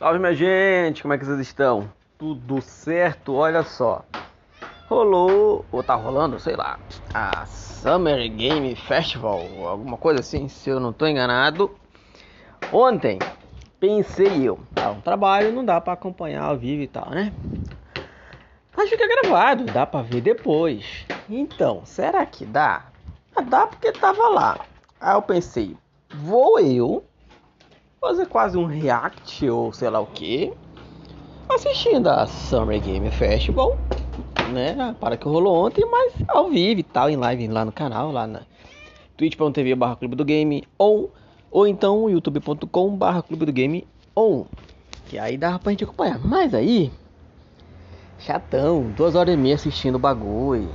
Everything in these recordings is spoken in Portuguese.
Salve minha gente, como é que vocês estão? Tudo certo? Olha só. Rolou, ou tá rolando, sei lá, a Summer Game Festival, alguma coisa assim, se eu não tô enganado. Ontem, pensei eu, tá um trabalho, não dá para acompanhar ao vivo e tal, né? Mas fica gravado, dá para ver depois. Então, será que dá? Ah, dá porque tava lá. Aí eu pensei, vou eu fazer quase um react ou sei lá o que, assistindo a Summer Game Festival, né? Para que rolou ontem, mas ao vivo e tal, em live lá no canal, lá na twitch.tv barra clube do game ou, ou então youtube.com barra clube do game on. Que aí dava pra gente acompanhar. Mas aí, chatão, duas horas e meia assistindo o bagulho.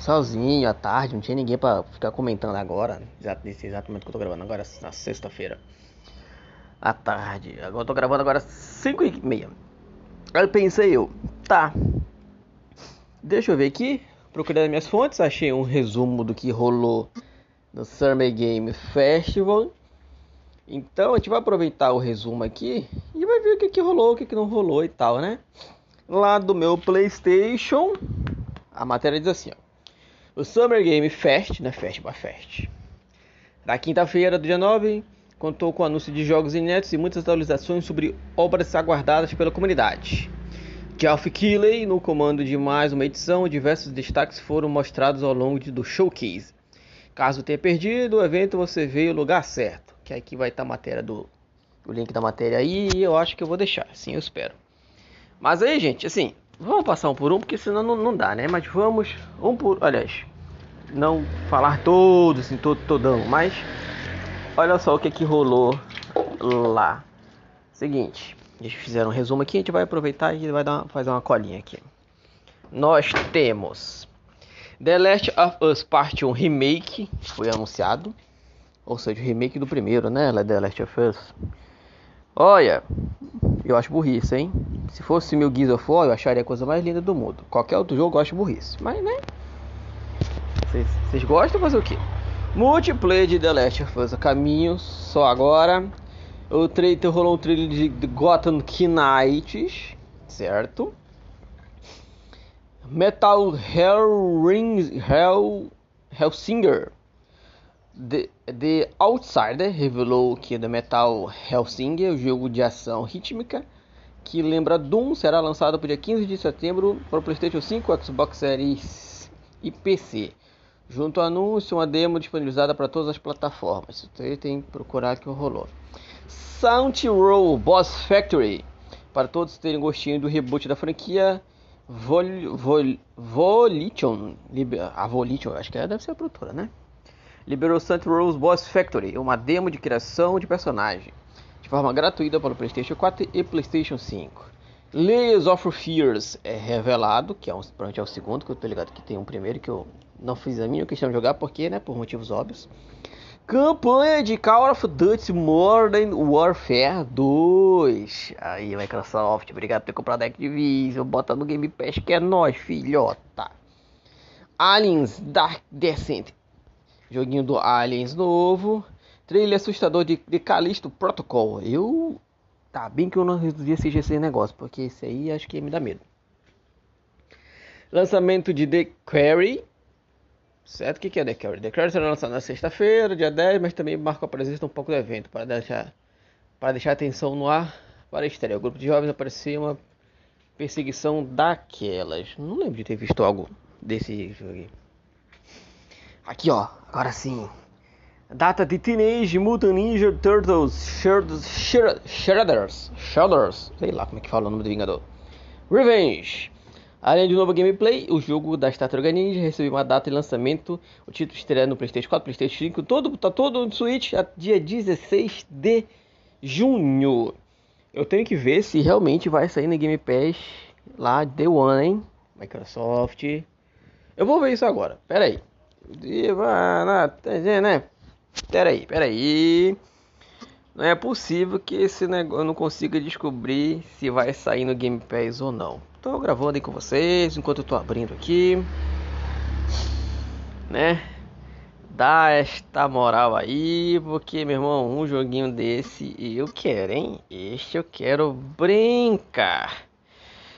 Sozinho à tarde, não tinha ninguém pra ficar comentando agora. Exatamente, exatamente o que eu tô gravando agora na sexta-feira à tarde. Agora eu tô gravando agora 5 e meia. Aí pensei eu, tá. Deixa eu ver aqui. Procurei minhas fontes, achei um resumo do que rolou no Summer Game Festival. Então a gente vai aproveitar o resumo aqui e vai ver o que, que rolou, o que, que não rolou e tal, né? Lá do meu PlayStation, a matéria diz assim: ó, o Summer Game Fest, né? Festival Fest. Da quinta-feira, do dia 9, contou com anúncio de jogos inéditos e muitas atualizações sobre obras aguardadas pela comunidade. Geoff Keighley no comando de mais uma edição, diversos destaques foram mostrados ao longo do showcase. Caso tenha perdido o evento, você veio o lugar certo. Que aqui vai estar a matéria do o link da matéria aí e eu acho que eu vou deixar, sim, eu espero. Mas aí, gente, assim, vamos passar um por um, porque senão não, não dá, né? Mas vamos um por, aliás, não falar todos, assim, todo, todão, mas olha só o que que rolou lá. Seguinte, eles fizeram um resumo aqui, a gente vai aproveitar e vai dar fazer uma colinha aqui. Nós temos The Last of Us Part 1 Remake, foi anunciado. Ou seja, o remake do primeiro, né? The Last of Us. Olha, eu acho burrice, hein? Se fosse meu Gears of War, eu acharia a coisa mais linda do mundo. Qualquer outro jogo eu acho burrice. Mas, né? Vocês gostam fazer o quê? Multiplayer de The Last of Us a caminho, só agora. O trailer rolou um trailer de Gotham Knights, certo? Metal Hell Hellsinger The, The Outsider revelou que The Metal Hellsinger, o jogo de ação rítmica que lembra Doom, será lançado para dia 15 de setembro para o PlayStation 5, Xbox Series e PC. Junto ao anúncio, uma demo disponibilizada para todas as plataformas. Você tem que procurar que rolou. Sound Roll Boss Factory. Para todos terem gostinho do reboot da franquia Vol, Vol, Volition. A Volition, acho que deve ser a produtora, né? Liberou Saint Rose Boss Factory, uma demo de criação de personagem, de forma gratuita para o PlayStation 4 e PlayStation 5. Layers of Fears é revelado, que é, um, é o segundo, que eu tô ligado que tem um primeiro que eu não fiz a minha questão de jogar, porque, né, por motivos óbvios. Campanha de Call of Duty Modern Warfare 2. Aí, Microsoft, obrigado por ter comprado a Activision. Bota no Game Pass que é nós, filhota. Aliens Dark Descent. Joguinho do Aliens novo. Trailer assustador de, de Protocol. Eu. Tá bem que eu não assistir esse negócio, porque esse aí acho que me dá medo. Lançamento de The Quarry. Certo? O que, é The Carry? The Carry será lançado na sexta-feira, dia 10, mas também marca a presença um pouco do evento, para deixar, para deixar a atenção no ar para a estreia. O grupo de jovens aparecia uma perseguição daquelas. Não lembro de ter visto algo desse jogo aqui. Aqui, ó. Agora sim. Data de Teenage Mutant Ninja Turtles Shredders. Shredders. Sei lá como é que fala o nome do Vingador. Revenge. Além de novo gameplay, o jogo da Tartaruga Ninja recebeu uma data de lançamento. O título estreia no PlayStation 4, PlayStation 5, todo, tá todo no Switch, dia 16 de junho. Eu tenho que ver se realmente vai sair no Game Pass lá Day One, hein? Microsoft. Eu vou ver isso agora. Pera aí. Né? Pera aí, pera aí. Não é possível que esse negócio eu não consiga descobrir se vai sair no Game Pass ou não. Tô gravando aí com vocês enquanto eu tô abrindo aqui. Né? Dá esta moral aí, porque, meu irmão, um joguinho desse eu quero, hein? Este eu quero brincar.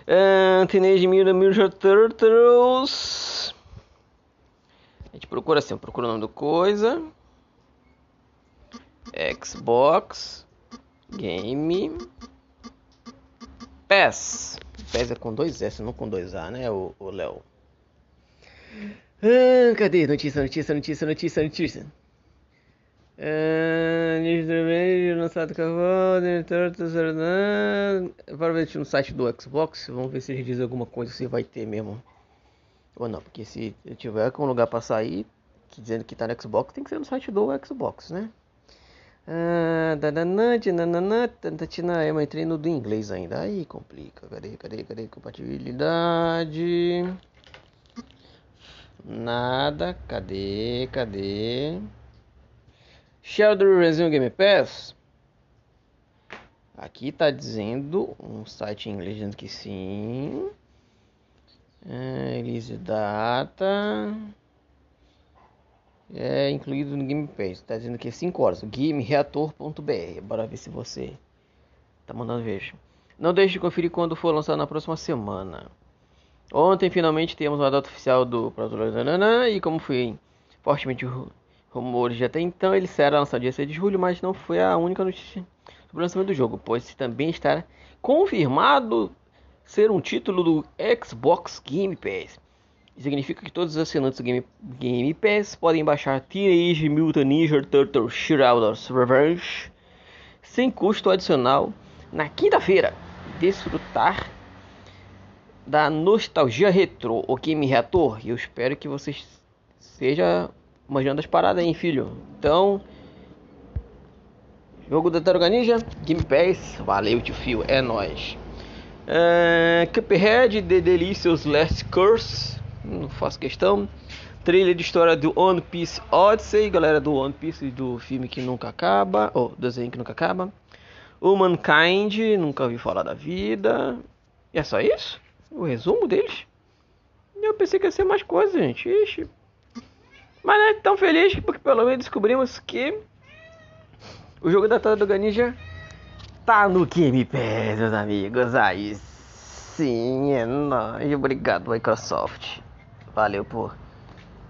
Uh, Teenage Mutant Ninja Turtles. A gente procura assim, procura o nome do coisa. Xbox Game Pass. Pass é com dois S, não com dois A, né, o Léo? Ah, cadê? Notícia, notícia, notícia, notícia, notícia. Ah, lançado Para ver no site do Xbox. Vamos ver se eles dizem alguma coisa se vai ter mesmo. Ou não, porque se tiver com lugar para sair, dizendo que tá no Xbox, tem que ser no site do Xbox, né? Ah, eu entrei no do inglês ainda. Aí complica. Cadê, cadê, cadê? Compatibilidade. Nada. Cadê? Cadê? Sheldon Resume Game Pass. Aqui tá dizendo um site em inglês dizendo que sim. É, release data. É incluído no Game Pass. Tá dizendo que é 5 horas. GameReator.br. Bora ver se você tá mandando ver. Não deixe de conferir quando for lançado na próxima semana. Ontem finalmente temos uma data oficial do Prototype e como foi fortemente rumores de até então, ele será lançado dia 6 de julho, mas não foi a única notícia sobre o lançamento do jogo, pois também está confirmado ser um título do Xbox Game Pass. Significa que todos os assinantes do Game, Game Pass podem baixar Teenage Mutant Ninja Turtles Shredder's Revenge sem custo adicional na quinta-feira. Desfrutar da nostalgia retrô, o Game Reator. E eu espero que vocês seja manjando as paradas aí, filho. Então, jogo da Taruga Ninja, Game Pass, valeu tio fio, é nóis. Uh, Cuphead, The Delicious Last Curse, não faço questão. Trailer de história do One Piece Odyssey, galera do One Piece do filme que nunca acaba, ou desenho que nunca acaba. Humankind, nunca ouvi falar da vida. E é só isso? o resumo deles. Eu pensei que ia ser mais coisa, gente. Ixi. Mas não é tão feliz porque pelo menos descobrimos que o jogo da Tartaruga Ninja tá no Game Pass, meus amigos. Aí sim, é nóis. Obrigado, Microsoft. Valeu por.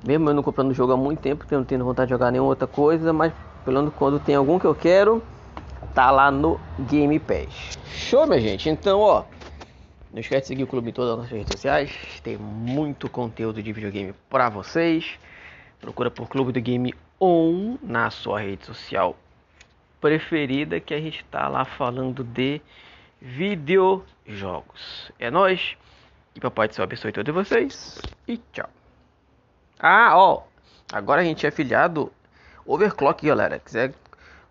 Mesmo eu não comprando o jogo há muito tempo, não tendo vontade de jogar nenhuma outra coisa, mas pelo menos quando tem algum que eu quero, tá lá no Game Pass. Show, minha gente? Então, ó. Não esquece de seguir o clube em todas as nossas redes sociais. Tem muito conteúdo de videogame para vocês. Procura por Clube do Game On na sua rede social preferida que a gente está lá falando de videojogos. É nós. E papai do céu abençoe todos vocês. E tchau. Ah, ó. Agora a gente é afiliado Overclock, galera. Quiser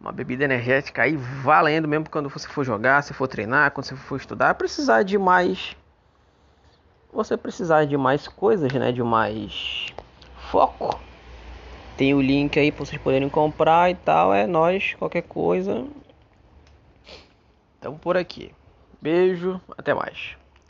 uma bebida energética aí valendo mesmo quando você for jogar, se for treinar, quando você for estudar, precisar de mais você precisar de mais coisas, né, de mais foco. Tem o link aí para vocês poderem comprar e tal, é nós, qualquer coisa. Então por aqui. Beijo, até mais.